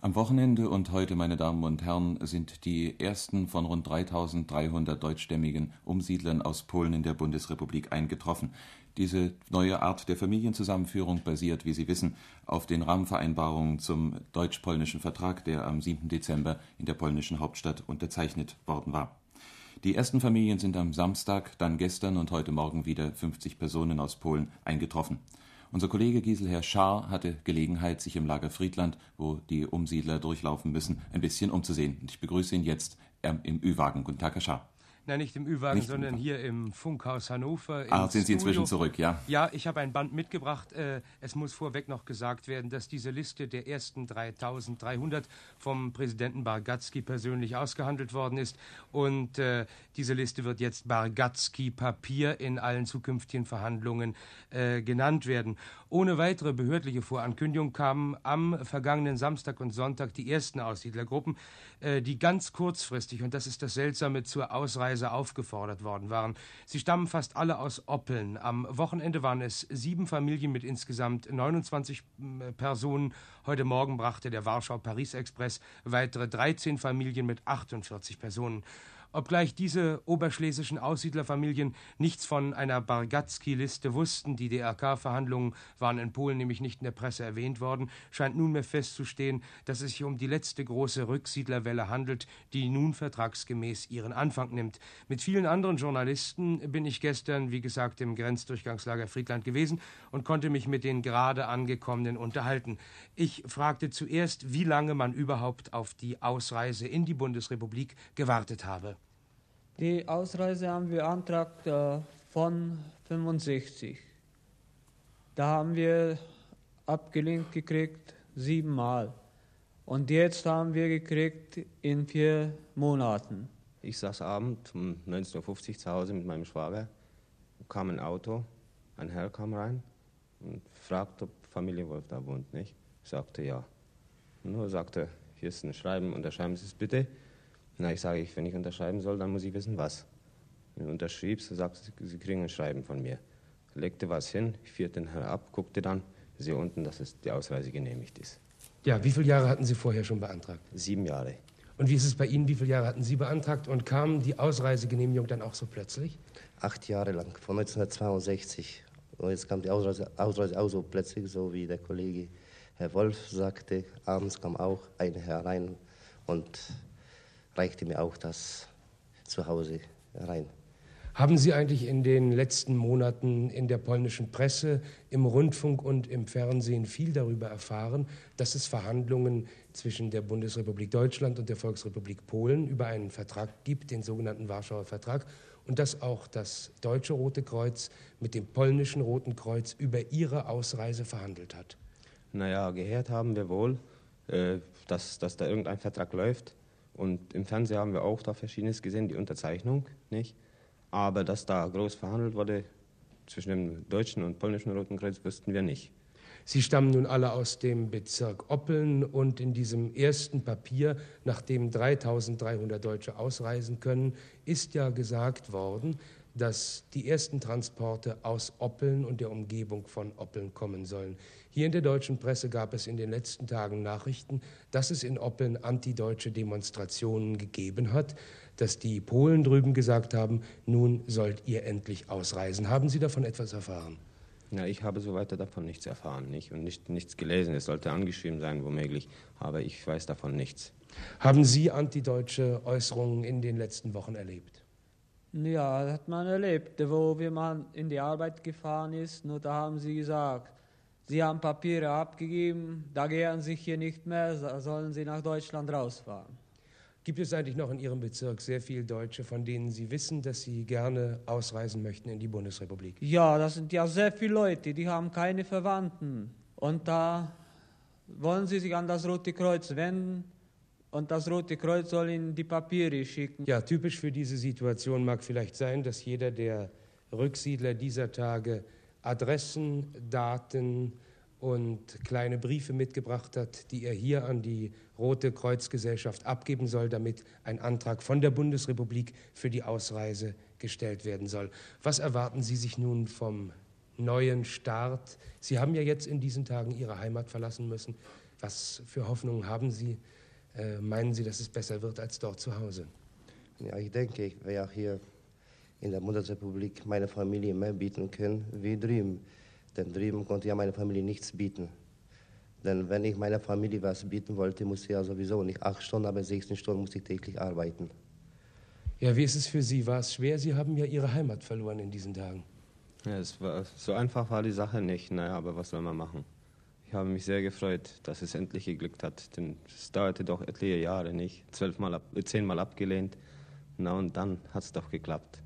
Am Wochenende und heute, meine Damen und Herren, sind die ersten von rund 3300 deutschstämmigen Umsiedlern aus Polen in der Bundesrepublik eingetroffen. Diese neue Art der Familienzusammenführung basiert, wie Sie wissen, auf den Rahmenvereinbarungen zum deutsch-polnischen Vertrag, der am 7. Dezember in der polnischen Hauptstadt unterzeichnet worden war. Die ersten Familien sind am Samstag, dann gestern und heute Morgen wieder 50 Personen aus Polen eingetroffen. Unser Kollege Giselher Schaar hatte Gelegenheit, sich im Lager Friedland, wo die Umsiedler durchlaufen müssen, ein bisschen umzusehen. Ich begrüße ihn jetzt ähm, im Ü-Wagen. Guten Tag, Herr Schaar. Nein, nicht im Ü-Wagen, sondern im hier im Funkhaus Hannover. Ah, sind Sie inzwischen zurück, ja? Ja, ich habe ein Band mitgebracht. Äh, es muss vorweg noch gesagt werden, dass diese Liste der ersten 3300 vom Präsidenten Bargatski persönlich ausgehandelt worden ist. Und äh, diese Liste wird jetzt Bargatski-Papier in allen zukünftigen Verhandlungen äh, genannt werden. Ohne weitere behördliche Vorankündigung kamen am vergangenen Samstag und Sonntag die ersten Aussiedlergruppen, äh, die ganz kurzfristig, und das ist das Seltsame, zur Ausreise aufgefordert worden waren. Sie stammen fast alle aus Oppeln. Am Wochenende waren es sieben Familien mit insgesamt 29 Personen. Heute Morgen brachte der Warschau-Paris-Express weitere 13 Familien mit 48 Personen. Obgleich diese oberschlesischen Aussiedlerfamilien nichts von einer Bargatski-Liste wussten, die DRK-Verhandlungen waren in Polen nämlich nicht in der Presse erwähnt worden, scheint nunmehr festzustehen, dass es sich um die letzte große Rücksiedlerwelle handelt, die nun vertragsgemäß ihren Anfang nimmt. Mit vielen anderen Journalisten bin ich gestern, wie gesagt, im Grenzdurchgangslager Friedland gewesen und konnte mich mit den gerade angekommenen unterhalten. Ich fragte zuerst, wie lange man überhaupt auf die Ausreise in die Bundesrepublik gewartet habe. Die Ausreise haben wir beantragt äh, von 65. Da haben wir abgelehnt gekriegt siebenmal. Und jetzt haben wir gekriegt in vier Monaten. Ich saß abend um 19.50 Uhr zu Hause mit meinem Schwager. kam ein Auto, ein Herr kam rein und fragte, ob Familie Wolf da wohnt, nicht? Ich sagte ja. Nur sagte, hier ist ein Schreiben, unterschreiben Sie es bitte. Na, ich sage, wenn ich unterschreiben soll, dann muss ich wissen, was. Wenn du unterschriebst, sagst du, sie kriegen ein Schreiben von mir. Legte was hin, ich führte den Herrn ab, guckte dann, sehe unten, dass es die Ausreise genehmigt ist. Ja, wie viele Jahre hatten Sie vorher schon beantragt? Sieben Jahre. Und wie ist es bei Ihnen? Wie viele Jahre hatten Sie beantragt und kam die Ausreisegenehmigung dann auch so plötzlich? Acht Jahre lang, von 1962. Und jetzt kam die Ausreise, Ausreise auch so plötzlich, so wie der Kollege Herr Wolf sagte. Abends kam auch eine herein und reichte mir auch das zu Hause rein. Haben Sie eigentlich in den letzten Monaten in der polnischen Presse, im Rundfunk und im Fernsehen viel darüber erfahren, dass es Verhandlungen zwischen der Bundesrepublik Deutschland und der Volksrepublik Polen über einen Vertrag gibt, den sogenannten Warschauer Vertrag, und dass auch das Deutsche Rote Kreuz mit dem polnischen Roten Kreuz über ihre Ausreise verhandelt hat? Naja, gehört haben wir wohl, äh, dass, dass da irgendein Vertrag läuft. Und im Fernsehen haben wir auch da Verschiedenes gesehen, die Unterzeichnung, nicht? Aber dass da groß verhandelt wurde zwischen dem deutschen und polnischen Roten Kreuz, wüssten wir nicht. Sie stammen nun alle aus dem Bezirk Oppeln und in diesem ersten Papier, nachdem 3300 Deutsche ausreisen können, ist ja gesagt worden, dass die ersten Transporte aus Oppeln und der Umgebung von Oppeln kommen sollen. Hier in der deutschen Presse gab es in den letzten Tagen Nachrichten, dass es in Oppeln antideutsche Demonstrationen gegeben hat, dass die Polen drüben gesagt haben, nun sollt ihr endlich ausreisen. Haben Sie davon etwas erfahren? Ja, ich habe so weiter davon nichts erfahren nicht, und nicht, nichts gelesen. Es sollte angeschrieben sein, womöglich, aber ich weiß davon nichts. Haben Sie antideutsche Äußerungen in den letzten Wochen erlebt? Ja, das hat man erlebt, wo wir mal in die Arbeit gefahren ist, nur da haben sie gesagt, sie haben Papiere abgegeben, da gehen sie hier nicht mehr, sollen sie nach Deutschland rausfahren. Gibt es eigentlich noch in Ihrem Bezirk sehr viele Deutsche, von denen Sie wissen, dass sie gerne ausreisen möchten in die Bundesrepublik? Ja, das sind ja sehr viele Leute, die haben keine Verwandten. Und da wollen sie sich an das Rote Kreuz wenden und das Rote Kreuz soll ihnen die Papiere schicken. Ja, typisch für diese Situation mag vielleicht sein, dass jeder der Rücksiedler dieser Tage Adressen, Daten und kleine Briefe mitgebracht hat, die er hier an die Rote Kreuzgesellschaft abgeben soll, damit ein Antrag von der Bundesrepublik für die Ausreise gestellt werden soll. Was erwarten Sie sich nun vom neuen Start? Sie haben ja jetzt in diesen Tagen Ihre Heimat verlassen müssen. Was für Hoffnungen haben Sie? Äh, meinen Sie, dass es besser wird als dort zu Hause? Ja, ich denke, ich werde auch hier in der Bundesrepublik meiner Familie mehr bieten können wie drüben. Denn drüben konnte ja meine Familie nichts bieten. Denn wenn ich meiner Familie was bieten wollte, musste ich ja sowieso nicht acht Stunden, aber 16 Stunden musste ich täglich arbeiten. Ja, wie ist es für Sie? War es schwer? Sie haben ja Ihre Heimat verloren in diesen Tagen. Ja, es war, so einfach war die Sache nicht, naja, aber was soll man machen? Ich habe mich sehr gefreut, dass es endlich geglückt hat, denn es dauerte doch etliche Jahre nicht. Zwölfmal, ab, zehnmal abgelehnt, na und dann hat es doch geklappt.